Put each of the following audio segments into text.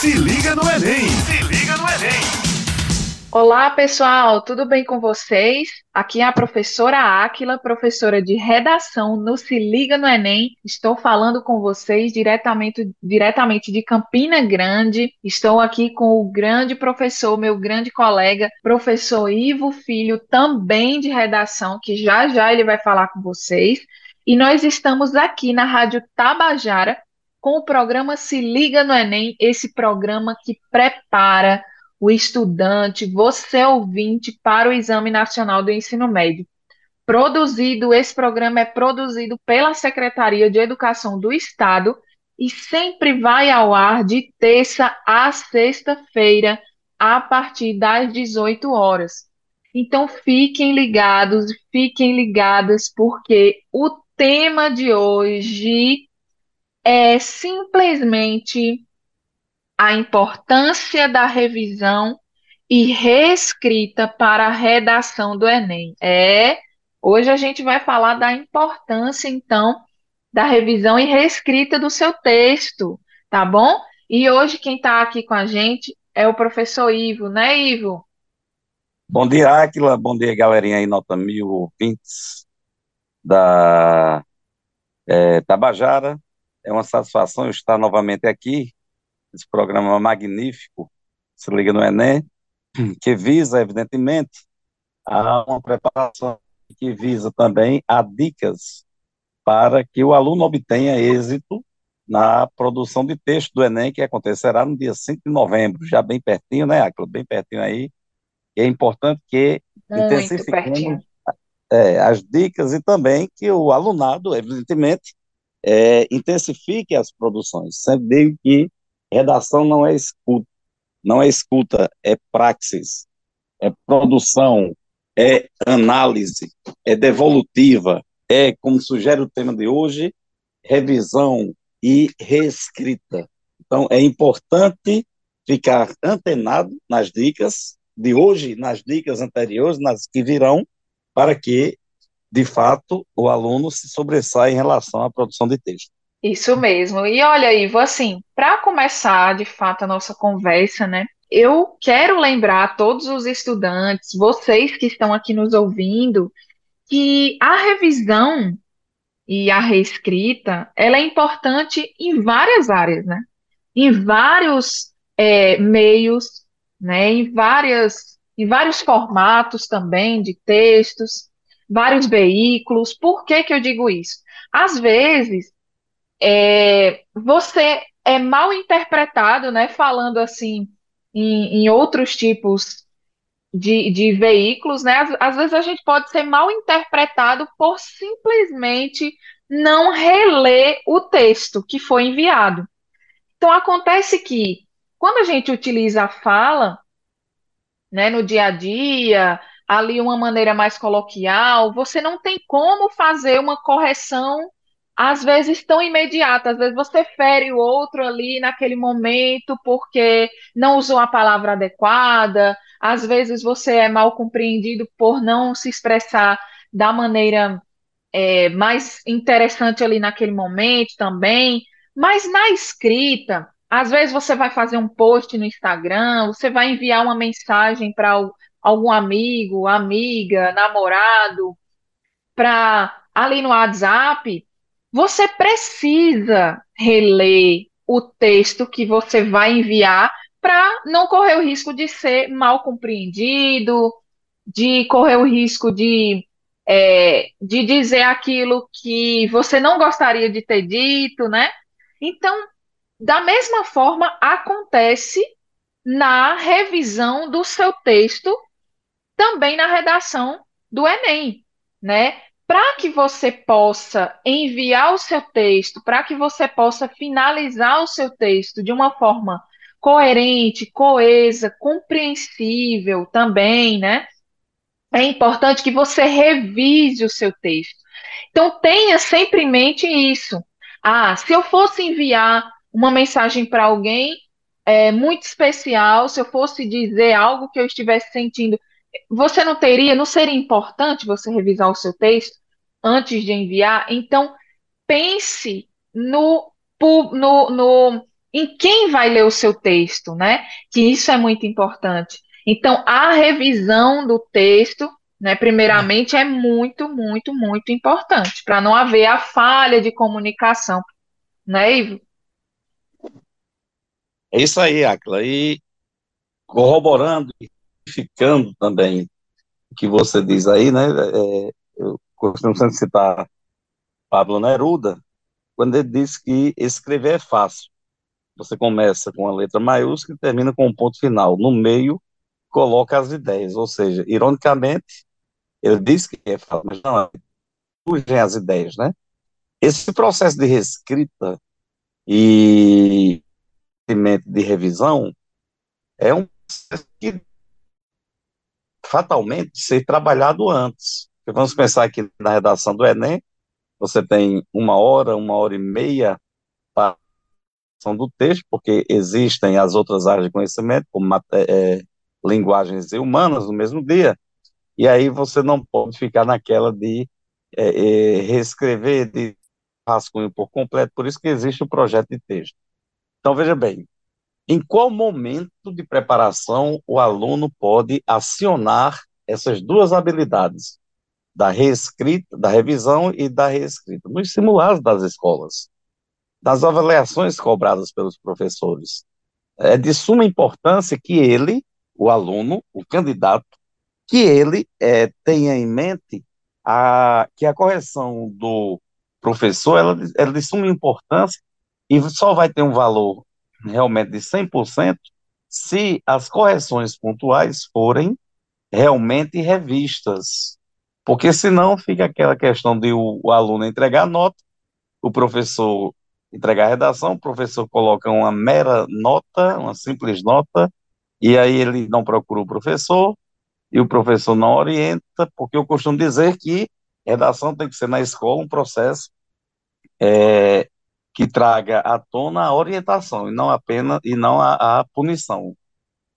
Se liga no Enem! Se liga no Enem! Olá, pessoal, tudo bem com vocês? Aqui é a professora Áquila, professora de redação no Se Liga no Enem. Estou falando com vocês diretamente, diretamente de Campina Grande. Estou aqui com o grande professor, meu grande colega, professor Ivo Filho, também de redação, que já já ele vai falar com vocês. E nós estamos aqui na Rádio Tabajara com o programa Se Liga no Enem, esse programa que prepara o estudante, você ouvinte, para o Exame Nacional do Ensino Médio. Produzido, esse programa é produzido pela Secretaria de Educação do Estado e sempre vai ao ar de terça a sexta-feira, a partir das 18 horas. Então fiquem ligados, fiquem ligadas, porque o tema de hoje é simplesmente a importância da revisão e reescrita para a redação do Enem. É, hoje a gente vai falar da importância, então, da revisão e reescrita do seu texto, tá bom? E hoje quem está aqui com a gente é o professor Ivo, né, Ivo? Bom dia, Áquila. Bom dia, galerinha aí, nota mil ouvintes da é, Tabajara. É uma satisfação estar novamente aqui esse programa magnífico, se liga no Enem, que visa, evidentemente, a uma preparação que visa também a dicas para que o aluno obtenha êxito na produção de texto do Enem, que acontecerá no dia 5 de novembro, já bem pertinho, né, Acla? Bem pertinho aí. E é importante que intensifiquemos é, as dicas e também que o alunado, evidentemente, é, intensifique as produções. Sempre digo que Redação não é escuta, não é escuta, é praxis, é produção, é análise, é devolutiva, é, como sugere o tema de hoje, revisão e reescrita. Então, é importante ficar antenado nas dicas de hoje, nas dicas anteriores, nas que virão, para que, de fato, o aluno se sobressaia em relação à produção de texto. Isso mesmo. E olha, Ivo, assim, para começar de fato a nossa conversa, né? Eu quero lembrar a todos os estudantes, vocês que estão aqui nos ouvindo, que a revisão e a reescrita, ela é importante em várias áreas, né? Em vários é, meios, né? Em várias, em vários formatos também de textos, vários veículos. Por que que eu digo isso? Às vezes é, você é mal interpretado, né? Falando assim em, em outros tipos de, de veículos, né? Às, às vezes a gente pode ser mal interpretado por simplesmente não reler o texto que foi enviado. Então acontece que quando a gente utiliza a fala, né, no dia a dia, ali uma maneira mais coloquial, você não tem como fazer uma correção às vezes tão imediata, às vezes você fere o outro ali naquele momento porque não usou a palavra adequada, às vezes você é mal compreendido por não se expressar da maneira é, mais interessante ali naquele momento também, mas na escrita, às vezes você vai fazer um post no Instagram, você vai enviar uma mensagem para algum amigo, amiga, namorado, para ali no WhatsApp você precisa reler o texto que você vai enviar para não correr o risco de ser mal compreendido, de correr o risco de, é, de dizer aquilo que você não gostaria de ter dito, né? Então, da mesma forma, acontece na revisão do seu texto, também na redação do Enem, né? para que você possa enviar o seu texto, para que você possa finalizar o seu texto de uma forma coerente, coesa, compreensível também, né? É importante que você revise o seu texto. Então, tenha sempre em mente isso. Ah, se eu fosse enviar uma mensagem para alguém é, muito especial, se eu fosse dizer algo que eu estivesse sentindo você não teria, não seria importante você revisar o seu texto antes de enviar? Então, pense no, no, no em quem vai ler o seu texto, né? Que isso é muito importante. Então, a revisão do texto, né, primeiramente, é muito, muito, muito importante, para não haver a falha de comunicação, né, Ivo? É isso aí, Acla. E corroborando e ficando também o que você diz aí, né? É, eu costumo sempre citar Pablo Neruda, quando ele diz que escrever é fácil. Você começa com a letra maiúscula e termina com um ponto final. No meio, coloca as ideias. Ou seja, ironicamente, ele diz que é fácil, mas não é. Surgem as ideias, né? Esse processo de reescrita e de revisão é um processo que fatalmente ser trabalhado antes. Vamos pensar aqui na redação do Enem, você tem uma hora, uma hora e meia para a do texto, porque existem as outras áreas de conhecimento, como é, linguagens humanas, no mesmo dia, e aí você não pode ficar naquela de é, é, reescrever, de rascunho por completo, por isso que existe o projeto de texto. Então, veja bem, em qual momento de preparação o aluno pode acionar essas duas habilidades, da reescrita, da revisão e da reescrita, nos simulados das escolas, das avaliações cobradas pelos professores. É de suma importância que ele, o aluno, o candidato, que ele é, tenha em mente a, que a correção do professor ela, ela é de suma importância e só vai ter um valor realmente de 100% se as correções pontuais forem realmente revistas. Porque senão fica aquela questão de o, o aluno entregar nota, o professor entregar a redação, o professor coloca uma mera nota, uma simples nota, e aí ele não procura o professor, e o professor não orienta, porque eu costumo dizer que redação tem que ser na escola um processo é, que traga à tona a orientação e não apenas e não a, a punição.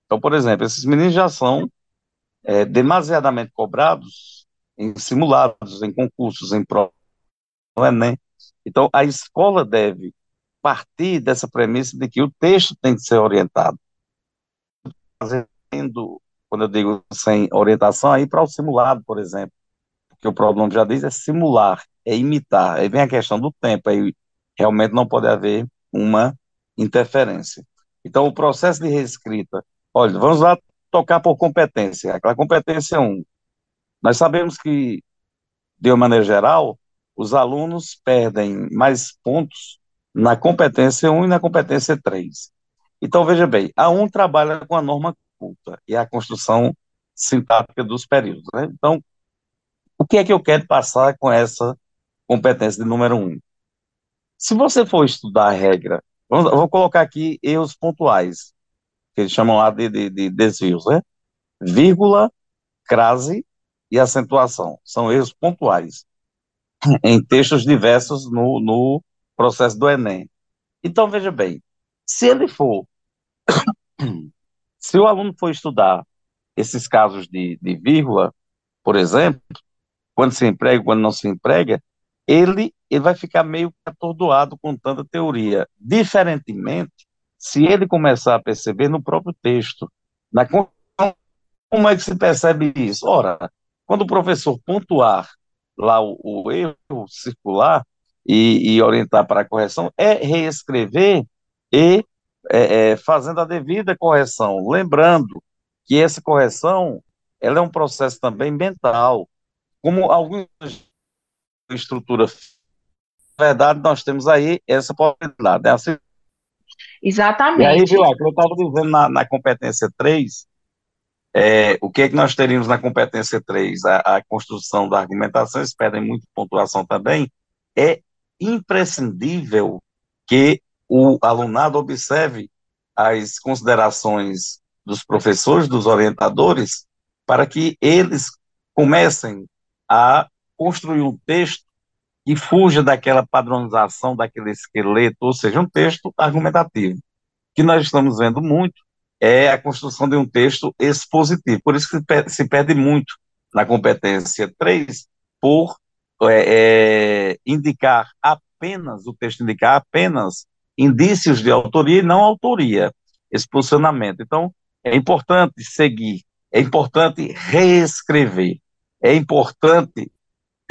Então, por exemplo, esses meninos já são é, demasiadamente cobrados em simulados, em concursos, em provas, é nem. Então, a escola deve partir dessa premissa de que o texto tem que ser orientado. Fazendo, quando eu digo sem orientação, aí para o simulado, por exemplo, porque o problema já diz é simular, é imitar. Aí vem a questão do tempo, aí realmente não pode haver uma interferência. Então, o processo de reescrita, olha, vamos lá tocar por competência. Aquela competência 1. Nós sabemos que, de uma maneira geral, os alunos perdem mais pontos na competência 1 e na competência 3. Então, veja bem, a 1 trabalha com a norma culta e a construção sintática dos períodos. Né? Então, o que é que eu quero passar com essa competência de número 1? Se você for estudar a regra, vamos, vou colocar aqui erros pontuais, que eles chamam lá de, de, de desvios, né? Vírgula, crase e acentuação. São erros pontuais em textos diversos no, no processo do Enem. Então, veja bem, se ele for, se o aluno for estudar esses casos de, de vírgula, por exemplo, quando se emprega, quando não se emprega, ele, ele vai ficar meio atordoado com tanta teoria. Diferentemente, se ele começar a perceber no próprio texto, na, como é que se percebe isso? Ora, quando o professor pontuar lá o, o erro circular e, e, orientar para a correção, é reescrever e é, é, fazendo a devida correção, lembrando que essa correção ela é um processo também mental, como alguns estrutura. Na verdade, nós temos aí essa possibilidade. É assim. Exatamente. E aí, viu, eu estava dizendo na, na, competência 3, é, o que é que nós teríamos na competência 3? A, a construção da argumentação, eles pedem muita pontuação também. É imprescindível que o alunado observe as considerações dos professores, dos orientadores, para que eles comecem a construir um texto que fuja daquela padronização, daquele esqueleto, ou seja, um texto argumentativo. O que nós estamos vendo muito é a construção de um texto expositivo. Por isso que se perde muito na competência 3 por é, é, indicar apenas, o texto indicar apenas indícios de autoria e não autoria, esse posicionamento. Então, é importante seguir, é importante reescrever, é importante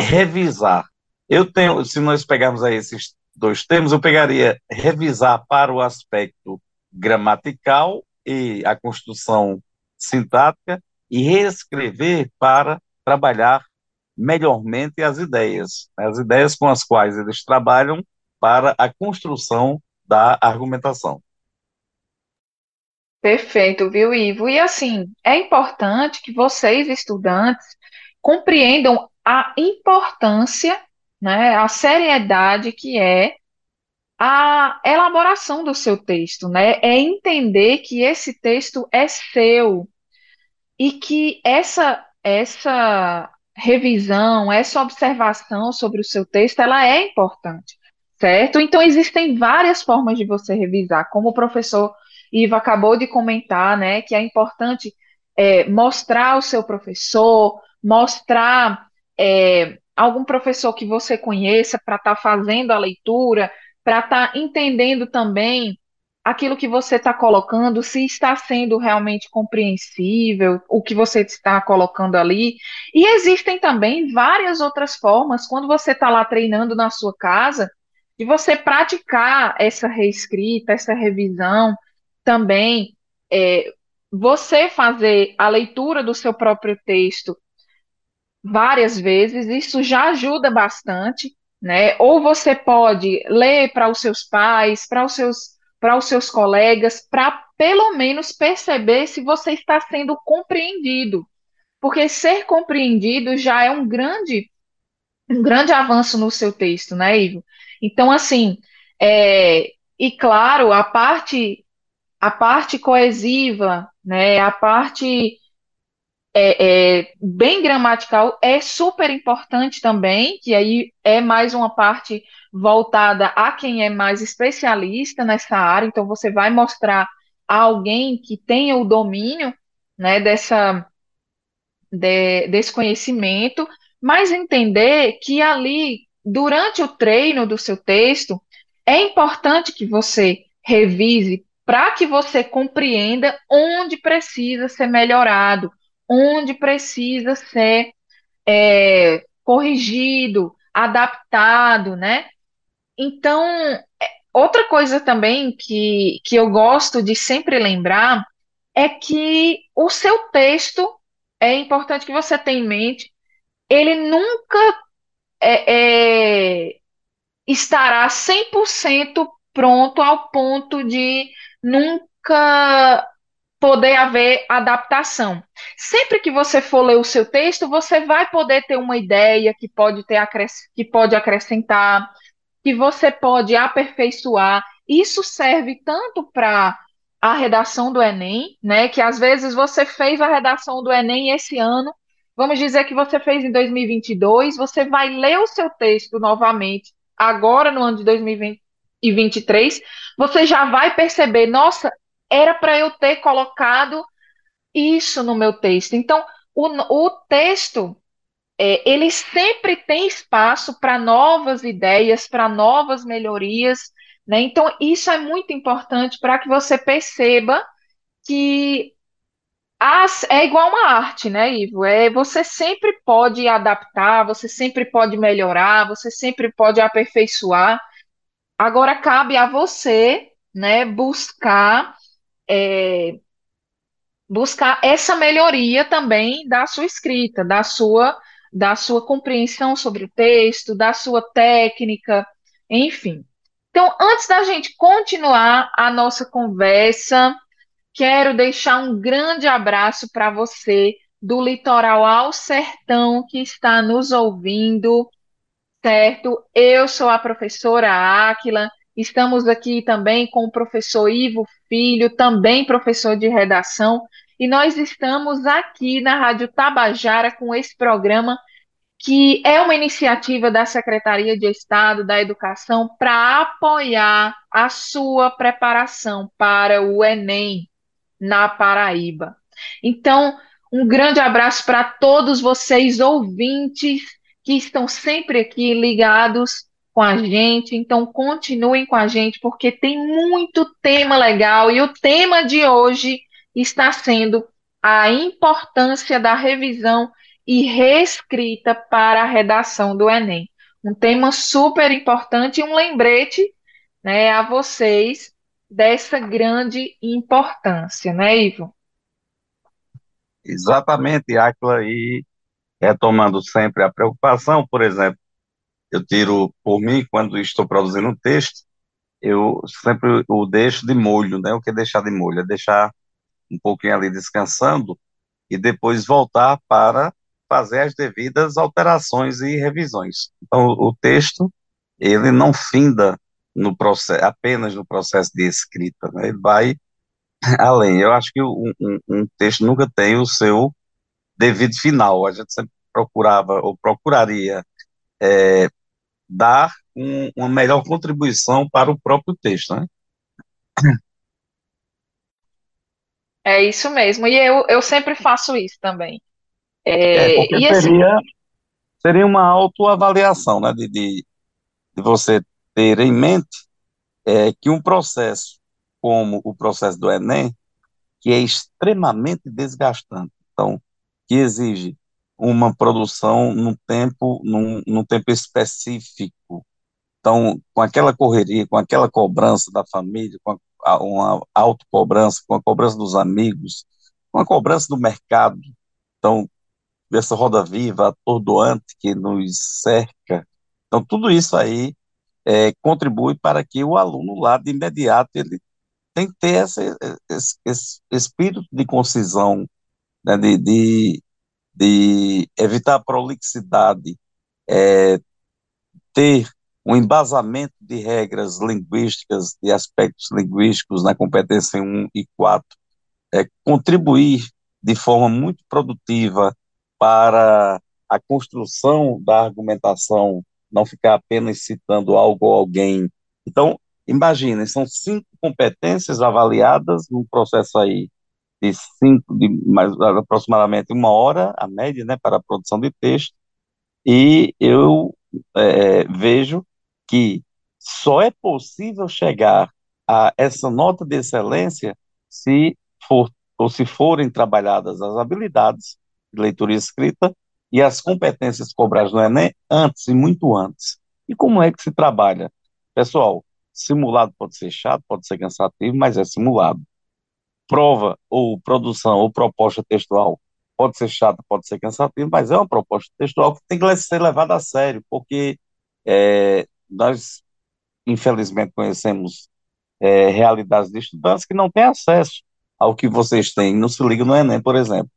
revisar. Eu tenho, se nós pegarmos aí esses dois termos, eu pegaria revisar para o aspecto gramatical e a construção sintática e reescrever para trabalhar melhormente as ideias, as ideias com as quais eles trabalham para a construção da argumentação. Perfeito, viu, Ivo? E assim, é importante que vocês, estudantes, compreendam a importância, né, a seriedade que é a elaboração do seu texto, né? É entender que esse texto é seu e que essa essa revisão, essa observação sobre o seu texto, ela é importante, certo? Então existem várias formas de você revisar, como o professor Ivo acabou de comentar, né, que é importante é, mostrar o seu professor, mostrar é, algum professor que você conheça para estar tá fazendo a leitura, para estar tá entendendo também aquilo que você está colocando, se está sendo realmente compreensível, o que você está colocando ali. E existem também várias outras formas, quando você está lá treinando na sua casa, de você praticar essa reescrita, essa revisão também. É, você fazer a leitura do seu próprio texto várias vezes, isso já ajuda bastante, né? Ou você pode ler para os seus pais, para os seus para os seus colegas, para pelo menos perceber se você está sendo compreendido. Porque ser compreendido já é um grande um grande avanço no seu texto, né, Ivo? Então, assim, é, e claro, a parte a parte coesiva, né, a parte é, é, bem gramatical é super importante também, que aí é mais uma parte voltada a quem é mais especialista nessa área, então você vai mostrar a alguém que tenha o domínio né, dessa, de, desse conhecimento, mas entender que ali, durante o treino do seu texto, é importante que você revise para que você compreenda onde precisa ser melhorado, onde precisa ser é, corrigido, adaptado, né? Então, é, outra coisa também que, que eu gosto de sempre lembrar é que o seu texto, é importante que você tenha em mente, ele nunca é, é, estará 100% pronto ao ponto de nunca poder haver adaptação. Sempre que você for ler o seu texto, você vai poder ter uma ideia que pode ter que pode acrescentar, que você pode aperfeiçoar. Isso serve tanto para a redação do Enem, né? Que às vezes você fez a redação do Enem esse ano, vamos dizer que você fez em 2022, você vai ler o seu texto novamente agora no ano de 2023, você já vai perceber, nossa, era para eu ter colocado isso no meu texto. Então, o, o texto, é, ele sempre tem espaço para novas ideias, para novas melhorias, né? Então, isso é muito importante para que você perceba que as, é igual uma arte, né, Ivo? É, você sempre pode adaptar, você sempre pode melhorar, você sempre pode aperfeiçoar. Agora cabe a você, né, buscar é, buscar essa melhoria também da sua escrita, da sua, da sua compreensão sobre o texto, da sua técnica, enfim. Então, antes da gente continuar a nossa conversa, quero deixar um grande abraço para você do litoral ao sertão que está nos ouvindo, certo? Eu sou a professora Áquila Estamos aqui também com o professor Ivo Filho, também professor de redação, e nós estamos aqui na Rádio Tabajara com esse programa que é uma iniciativa da Secretaria de Estado da Educação para apoiar a sua preparação para o Enem na Paraíba. Então, um grande abraço para todos vocês ouvintes que estão sempre aqui ligados com a gente, então continuem com a gente, porque tem muito tema legal e o tema de hoje está sendo a importância da revisão e reescrita para a redação do Enem. Um tema super importante e um lembrete, né, a vocês dessa grande importância, né, Ivo? Exatamente, Aquila, e retomando sempre a preocupação, por exemplo, eu tiro por mim, quando estou produzindo um texto, eu sempre o deixo de molho, né? O que é deixar de molho? É deixar um pouquinho ali descansando e depois voltar para fazer as devidas alterações e revisões. Então, o texto, ele não finda no processo, apenas no processo de escrita, né? Ele vai além. Eu acho que um, um, um texto nunca tem o seu devido final. A gente sempre procurava ou procuraria é, dar um, uma melhor contribuição para o próprio texto, né? É isso mesmo, e eu, eu sempre faço isso também. É, É, e assim, seria, seria uma autoavaliação, né? De, de, de você ter em mente é, que um processo como o processo do Enem, que é extremamente desgastante, então, que exige uma produção num tempo, num, num tempo específico, então, com aquela correria, com aquela cobrança da família, com a, uma autocobrança, com a cobrança dos amigos, com a cobrança do mercado, então, dessa roda viva, atordoante que nos cerca, então, tudo isso aí é, contribui para que o aluno lá, de imediato, ele tem que ter esse, esse, esse espírito de concisão, né, de, de, de evitar a prolixidade, ter um embasamento de regras linguísticas, de aspectos linguísticos na competência um e 4, é, contribuir de forma muito produtiva para a construção da argumentação, não ficar apenas citando algo ou alguém. Então, imaginem, são cinco competências avaliadas num processo aí de cinco, de mais aproximadamente uma hora, a média, né, para a produção de texto, e eu é, vejo que só é possível chegar a essa nota de excelência se for ou se forem trabalhadas as habilidades de leitura e escrita e as competências cobradas no Enem antes e muito antes. E como é que se trabalha? Pessoal, simulado pode ser chato, pode ser cansativo, mas é simulado. Prova ou produção ou proposta textual pode ser chata, pode ser cansativo, mas é uma proposta textual que tem que ser levada a sério, porque é, nós, infelizmente, conhecemos é, realidades de estudantes que não têm acesso ao que vocês têm, não se ligam no Enem, por exemplo.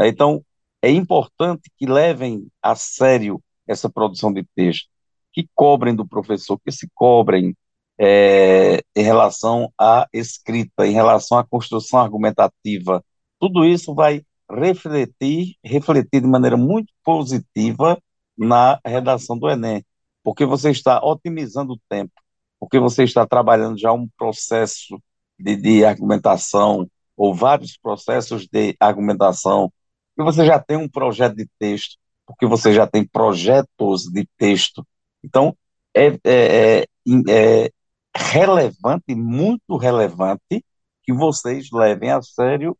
Então, é importante que levem a sério essa produção de texto, que cobrem do professor, que se cobrem é, em relação à escrita, em relação à construção argumentativa. Tudo isso vai refletir, refletir de maneira muito positiva na redação do Enem, porque você está otimizando o tempo, porque você está trabalhando já um processo de, de argumentação, ou vários processos de argumentação, e você já tem um projeto de texto, porque você já tem projetos de texto. Então, é, é, é, é relevante, muito relevante, que vocês levem a sério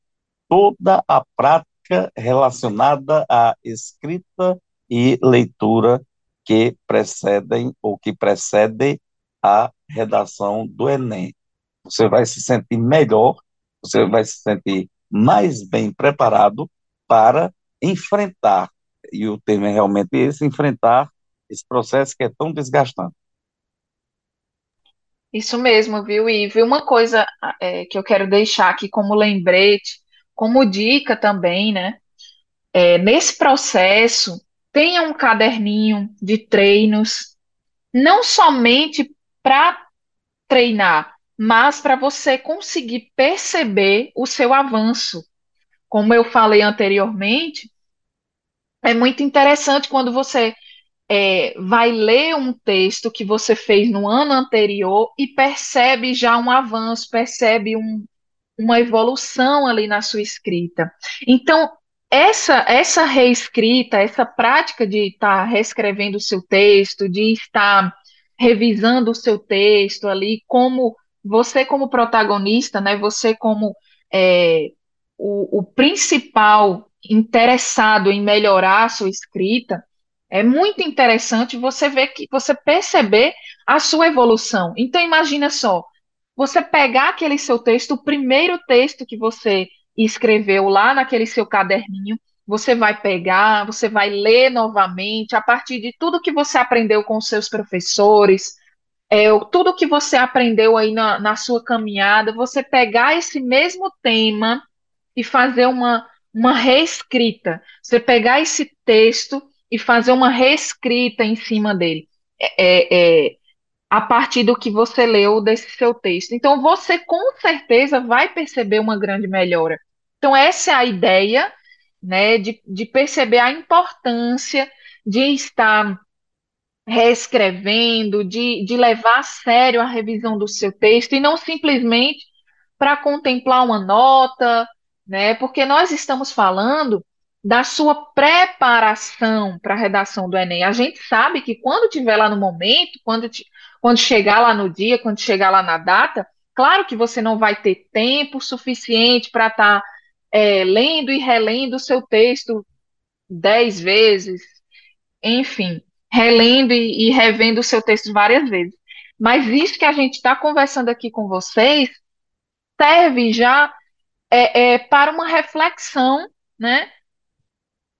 toda a prática relacionada à escrita e leitura que precedem ou que precedem a redação do Enem. Você vai se sentir melhor, você vai se sentir mais bem preparado para enfrentar, e o tema é realmente esse, enfrentar esse processo que é tão desgastante. Isso mesmo, viu? E uma coisa é, que eu quero deixar aqui como lembrete, como dica também, né? É, nesse processo, tenha um caderninho de treinos, não somente para treinar, mas para você conseguir perceber o seu avanço. Como eu falei anteriormente, é muito interessante quando você é, vai ler um texto que você fez no ano anterior e percebe já um avanço, percebe um, uma evolução ali na sua escrita. Então, essa, essa reescrita, essa prática de estar reescrevendo o seu texto, de estar revisando o seu texto ali, como você como protagonista, né? Você como é, o, o principal interessado em melhorar a sua escrita, é muito interessante você ver que você perceber a sua evolução. Então imagina só, você pegar aquele seu texto, o primeiro texto que você escreveu lá naquele seu caderninho, você vai pegar, você vai ler novamente a partir de tudo que você aprendeu com os seus professores, é, tudo que você aprendeu aí na, na sua caminhada, você pegar esse mesmo tema e fazer uma, uma reescrita. Você pegar esse texto e fazer uma reescrita em cima dele. É, é, é a partir do que você leu desse seu texto. Então, você com certeza vai perceber uma grande melhora. Então, essa é a ideia, né, de, de perceber a importância de estar reescrevendo, de, de levar a sério a revisão do seu texto e não simplesmente para contemplar uma nota, né? Porque nós estamos falando da sua preparação para a redação do Enem. A gente sabe que quando tiver lá no momento, quando, quando chegar lá no dia, quando chegar lá na data, claro que você não vai ter tempo suficiente para estar tá, é, lendo e relendo o seu texto dez vezes, enfim, relendo e, e revendo o seu texto várias vezes. Mas isso que a gente está conversando aqui com vocês serve já é, é, para uma reflexão, né?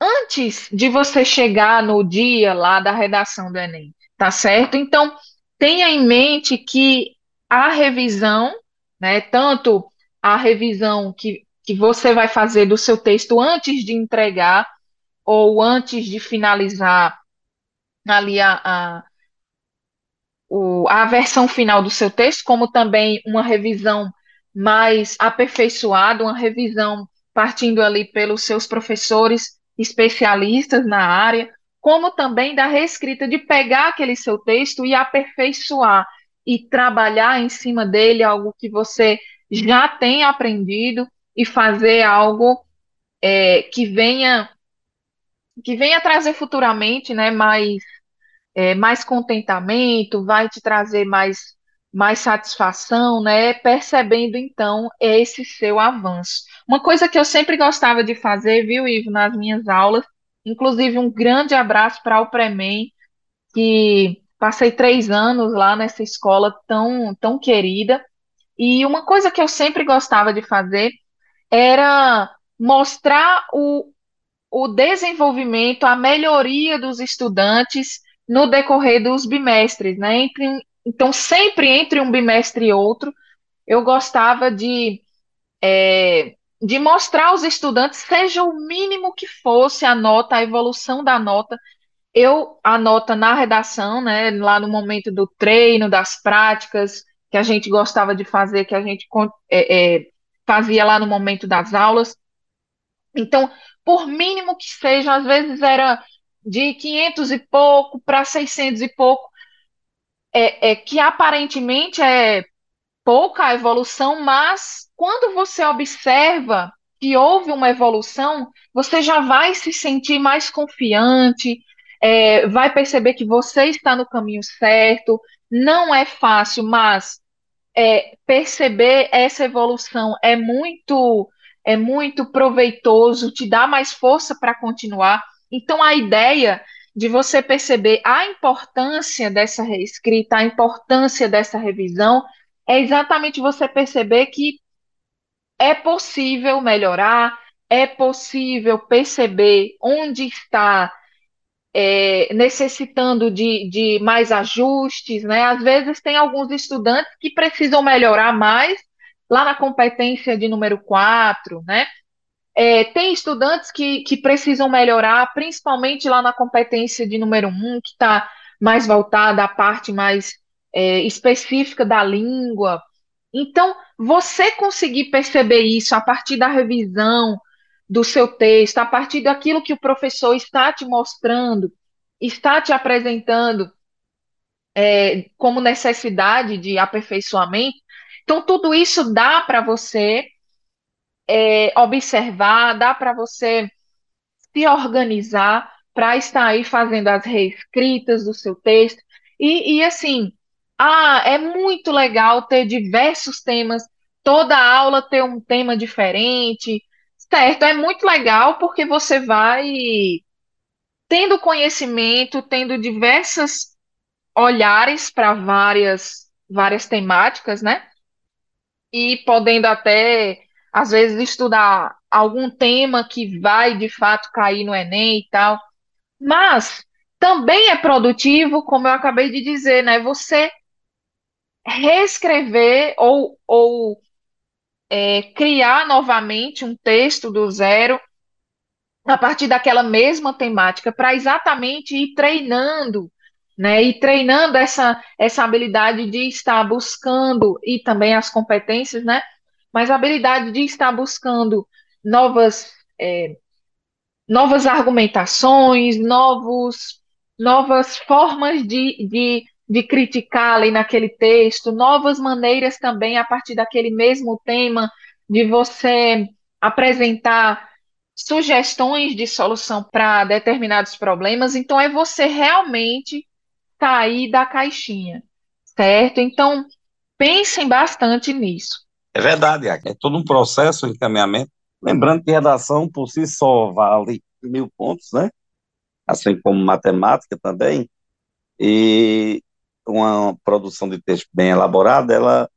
Antes de você chegar no dia lá da redação do Enem, tá certo? Então, tenha em mente que a revisão, né, tanto a revisão que, que você vai fazer do seu texto antes de entregar ou antes de finalizar ali a, a, o, a versão final do seu texto, como também uma revisão mais aperfeiçoada, uma revisão partindo ali pelos seus professores especialistas na área, como também da reescrita, de pegar aquele seu texto e aperfeiçoar e trabalhar em cima dele algo que você já tem aprendido e fazer algo é, que venha que venha trazer futuramente, né, mais é, mais contentamento, vai te trazer mais mais satisfação, né? Percebendo então esse seu avanço. Uma coisa que eu sempre gostava de fazer, viu, Ivo, nas minhas aulas, inclusive um grande abraço para o Premem, que passei três anos lá nessa escola tão, tão querida. E uma coisa que eu sempre gostava de fazer era mostrar o, o desenvolvimento, a melhoria dos estudantes no decorrer dos bimestres, né? Entre então, sempre entre um bimestre e outro, eu gostava de, é, de mostrar aos estudantes, seja o mínimo que fosse a nota, a evolução da nota, eu a nota na redação, né, lá no momento do treino, das práticas, que a gente gostava de fazer, que a gente é, é, fazia lá no momento das aulas. Então, por mínimo que seja, às vezes era de 500 e pouco para 600 e pouco, é, é que aparentemente é pouca evolução, mas quando você observa que houve uma evolução, você já vai se sentir mais confiante, é, vai perceber que você está no caminho certo. Não é fácil, mas é, perceber essa evolução é muito é muito proveitoso, te dá mais força para continuar. Então a ideia de você perceber a importância dessa reescrita, a importância dessa revisão, é exatamente você perceber que é possível melhorar, é possível perceber onde está é, necessitando de, de mais ajustes, né? Às vezes tem alguns estudantes que precisam melhorar mais lá na competência de número 4, né? É, tem estudantes que, que precisam melhorar, principalmente lá na competência de número um, que está mais voltada à parte mais é, específica da língua. Então, você conseguir perceber isso a partir da revisão do seu texto, a partir daquilo que o professor está te mostrando, está te apresentando é, como necessidade de aperfeiçoamento. Então, tudo isso dá para você é, observar, dá para você se organizar para estar aí fazendo as reescritas do seu texto. E, e assim, ah, é muito legal ter diversos temas, toda aula ter um tema diferente, certo? É muito legal porque você vai tendo conhecimento, tendo diversas olhares para várias várias temáticas, né? E podendo até às vezes estudar algum tema que vai de fato cair no Enem e tal. Mas também é produtivo, como eu acabei de dizer, né? Você reescrever ou, ou é, criar novamente um texto do zero a partir daquela mesma temática para exatamente ir treinando, né? E treinando essa, essa habilidade de estar buscando e também as competências, né? Mas a habilidade de estar buscando novas é, novas argumentações, novos, novas formas de, de, de criticar ali naquele texto, novas maneiras também a partir daquele mesmo tema de você apresentar sugestões de solução para determinados problemas. Então, é você realmente sair da caixinha, certo? Então, pensem bastante nisso. É verdade, é todo um processo de encaminhamento Lembrando que redação por si só vale mil pontos, né? Assim como matemática também. E uma produção de texto bem elaborada, ela,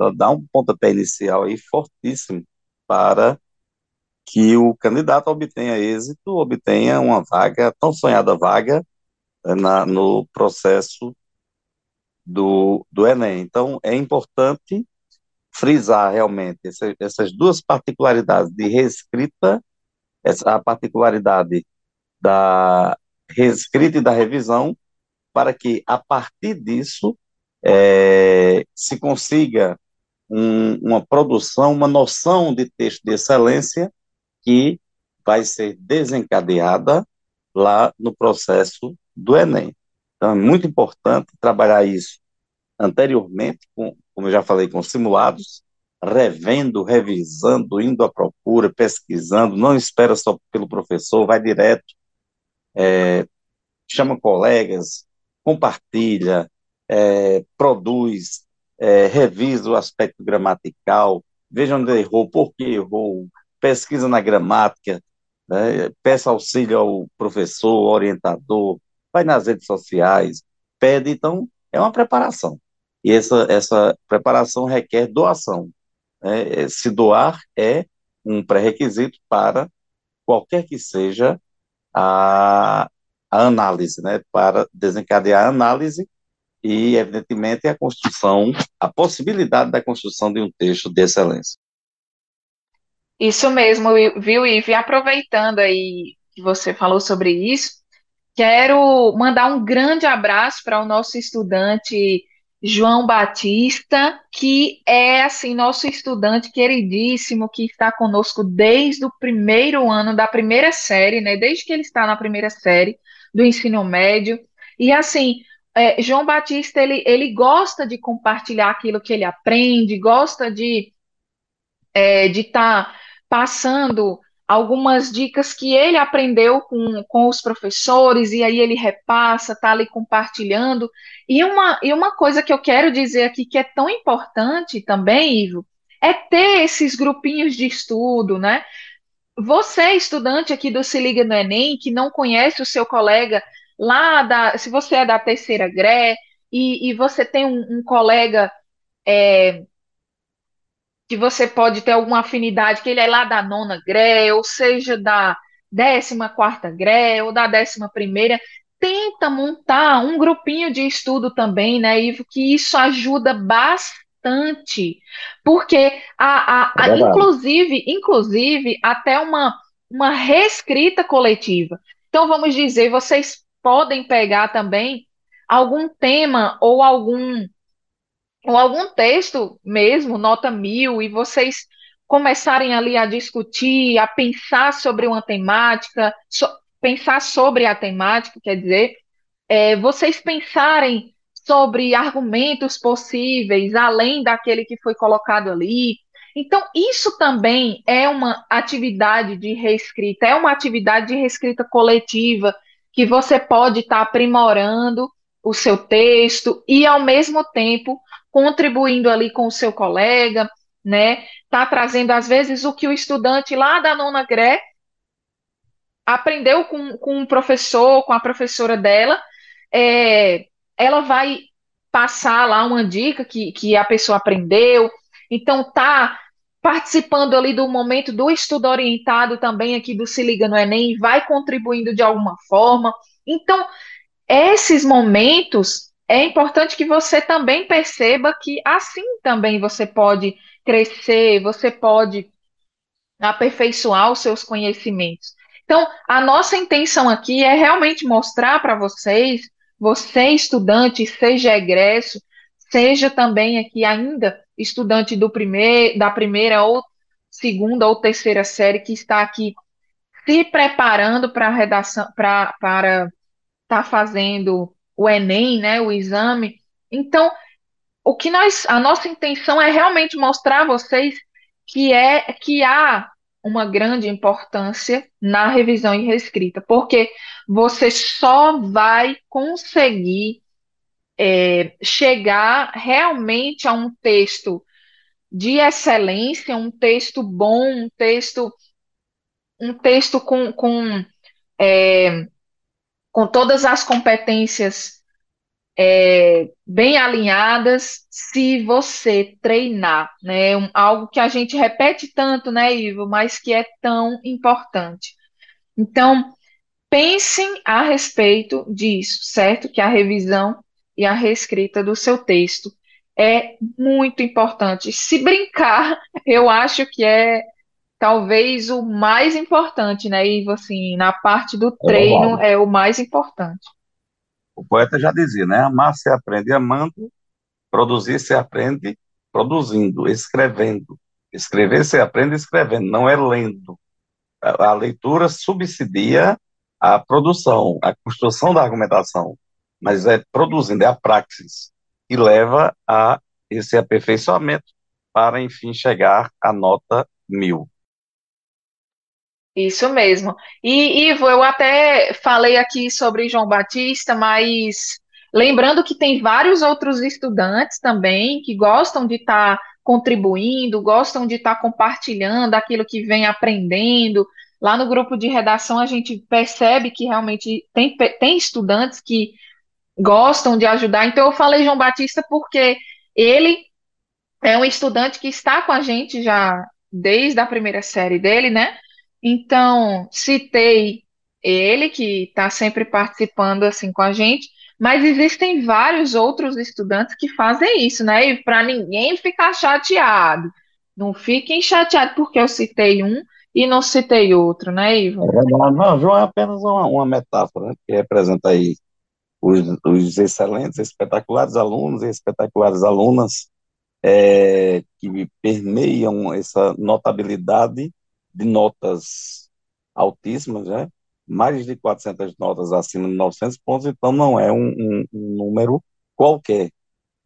ela dá um pontapé inicial aí fortíssimo para que o candidato obtenha êxito, obtenha uma vaga, tão sonhada vaga, né, na, no processo do, do Enem. Então, é importante frisar realmente essa, essas duas particularidades de reescrita, essa, a particularidade da reescrita e da revisão, para que, a partir disso, é, se consiga um, uma produção, uma noção de texto de excelência que vai ser desencadeada lá no processo do Enem. Então, é muito importante trabalhar isso anteriormente, com, como eu já falei, com simulados, revendo, revisando, indo à procura, pesquisando, não espera só pelo professor, vai direto, é, chama colegas, compartilha, é, produz, é, revisa o aspecto gramatical, veja onde errou, por que errou, pesquisa na gramática, né, peça auxílio ao professor, orientador, vai nas redes sociais, pede, então, é uma preparação e essa, essa preparação requer doação. Né? Se doar é um pré-requisito para qualquer que seja a, a análise, né? para desencadear a análise e, evidentemente, a construção, a possibilidade da construção de um texto de excelência. Isso mesmo, viu, Ive? Aproveitando aí que você falou sobre isso, quero mandar um grande abraço para o nosso estudante João Batista, que é assim nosso estudante queridíssimo que está conosco desde o primeiro ano da primeira série, né? Desde que ele está na primeira série do ensino médio. E assim, é, João Batista ele, ele gosta de compartilhar aquilo que ele aprende, gosta de é, de estar tá passando algumas dicas que ele aprendeu com, com os professores, e aí ele repassa, está ali compartilhando. E uma, e uma coisa que eu quero dizer aqui que é tão importante também, Ivo, é ter esses grupinhos de estudo, né? Você, estudante aqui do Se Liga no Enem, que não conhece o seu colega lá da. Se você é da terceira GRE e, e você tem um, um colega é, que você pode ter alguma afinidade, que ele é lá da nona gré, ou seja, da décima quarta gré, ou da décima primeira, tenta montar um grupinho de estudo também, né, Ivo, que isso ajuda bastante, porque a, a, a É inclusive, inclusive, até uma, uma reescrita coletiva. Então, vamos dizer, vocês podem pegar também algum tema ou algum ou algum texto mesmo, nota mil, e vocês começarem ali a discutir, a pensar sobre uma temática, so, pensar sobre a temática, quer dizer, é, vocês pensarem sobre argumentos possíveis, além daquele que foi colocado ali. Então, isso também é uma atividade de reescrita, é uma atividade de reescrita coletiva que você pode estar aprimorando o seu texto e, ao mesmo tempo, contribuindo ali com o seu colega, né? Tá trazendo, às vezes, o que o estudante lá da nona gré aprendeu com, com o professor, com a professora dela, é, ela vai passar lá uma dica que, que a pessoa aprendeu, então tá participando ali do momento do estudo orientado também aqui do Se Liga no Enem, vai contribuindo de alguma forma. Então, esses momentos é importante que você também perceba que assim também você pode crescer, você pode aperfeiçoar os seus conhecimentos. Então, a nossa intenção aqui é realmente mostrar para vocês, você estudante, seja egresso, seja também aqui ainda estudante do primeir, da primeira ou segunda ou terceira série que está aqui se preparando para redação, para estar tá fazendo o Enem, né, o exame. Então, o que nós, a nossa intenção é realmente mostrar a vocês que é que há uma grande importância na revisão e reescrita, porque você só vai conseguir é, chegar realmente a um texto de excelência, um texto bom, um texto, um texto com, com, é, com todas as competências é, bem alinhadas, se você treinar, né? Um, algo que a gente repete tanto, né, Ivo, mas que é tão importante. Então, pensem a respeito disso, certo? Que a revisão e a reescrita do seu texto é muito importante. Se brincar, eu acho que é talvez o mais importante, né, Ivo? Assim, na parte do é treino é o mais importante. O poeta já dizia, né? Amar se aprende amando, produzir se aprende produzindo, escrevendo. Escrever se aprende escrevendo, não é lendo. A, a leitura subsidia a produção, a construção da argumentação, mas é produzindo, é a praxis que leva a esse aperfeiçoamento para, enfim, chegar à nota mil. Isso mesmo. E, Ivo, eu até falei aqui sobre João Batista, mas lembrando que tem vários outros estudantes também que gostam de estar tá contribuindo, gostam de estar tá compartilhando aquilo que vem aprendendo. Lá no grupo de redação a gente percebe que realmente tem, tem estudantes que gostam de ajudar. Então eu falei João Batista porque ele é um estudante que está com a gente já desde a primeira série dele, né? Então, citei ele, que está sempre participando assim com a gente, mas existem vários outros estudantes que fazem isso, né? E para ninguém ficar chateado. Não fiquem chateados porque eu citei um e não citei outro, né, Ivo? É não, João é apenas uma, uma metáfora né, que representa aí os, os, excelentes, espetaculares alunos e espetaculares alunas é, que permeiam essa notabilidade de notas altíssimas, né? mais de 400 notas acima de 900 pontos, então não é um, um, um número qualquer.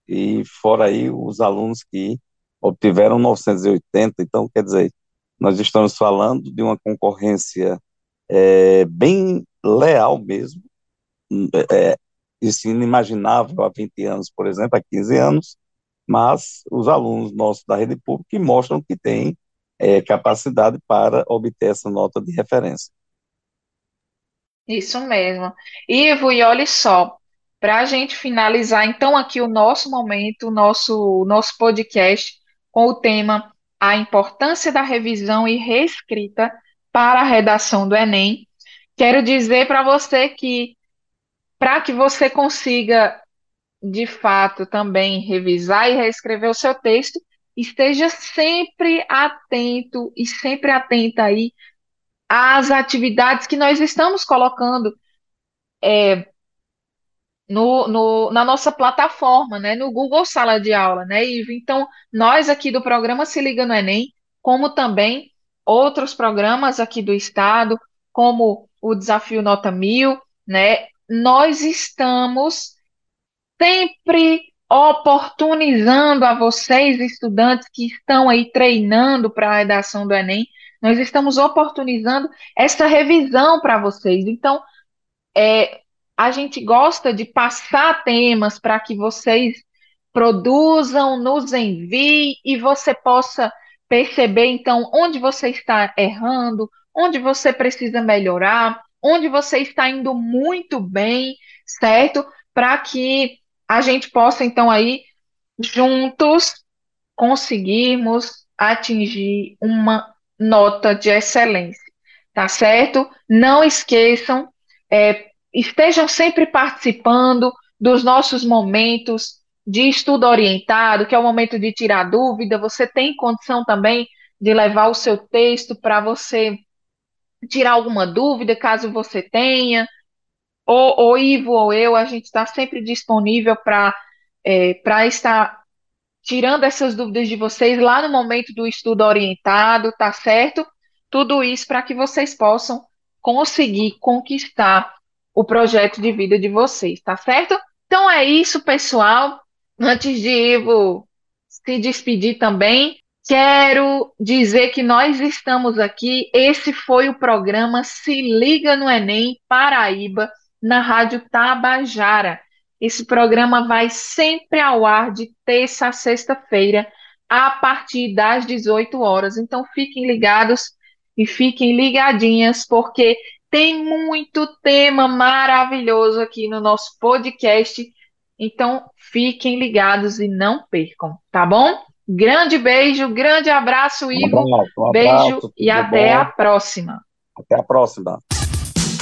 E fora aí os alunos que obtiveram 980, então quer dizer, nós estamos falando de uma concorrência é, bem leal mesmo, é, isso inimaginável há 20 anos, por exemplo, há 15 anos, mas os alunos nossos da rede pública mostram que têm é, capacidade para obter essa nota de referência. Isso mesmo. Ivo, e olhe só, para a gente finalizar então aqui o nosso momento, o nosso, nosso podcast com o tema A Importância da Revisão e Reescrita para a Redação do Enem, quero dizer para você que para que você consiga de fato também revisar e reescrever o seu texto, esteja sempre atento e sempre atenta aí às atividades que nós estamos colocando é, no, no, na nossa plataforma, né, no Google Sala de Aula, né, Ivo? Então, nós aqui do programa Se Liga no Enem, como também outros programas aqui do Estado, como o Desafio Nota Mil, né, nós estamos sempre oportunizando a vocês, estudantes que estão aí treinando para a redação do Enem, nós estamos oportunizando essa revisão para vocês. Então, é, a gente gosta de passar temas para que vocês produzam, nos enviem e você possa perceber então onde você está errando, onde você precisa melhorar, onde você está indo muito bem, certo? Para que a gente possa então aí juntos conseguirmos atingir uma nota de excelência, tá certo? Não esqueçam, é, estejam sempre participando dos nossos momentos de estudo orientado, que é o momento de tirar dúvida. Você tem condição também de levar o seu texto para você tirar alguma dúvida, caso você tenha. Ou, ou Ivo ou eu, a gente está sempre disponível para é, para estar tirando essas dúvidas de vocês lá no momento do estudo orientado, tá certo? Tudo isso para que vocês possam conseguir conquistar o projeto de vida de vocês, tá certo? Então é isso, pessoal. Antes de Ivo se despedir também, quero dizer que nós estamos aqui. Esse foi o programa Se Liga no Enem Paraíba, na Rádio Tabajara. Esse programa vai sempre ao ar de terça a sexta-feira, a partir das 18 horas. Então fiquem ligados e fiquem ligadinhas, porque tem muito tema maravilhoso aqui no nosso podcast. Então fiquem ligados e não percam, tá bom? Grande beijo, grande abraço, Ivo. Um abraço, um abraço, beijo e até bom. a próxima. Até a próxima.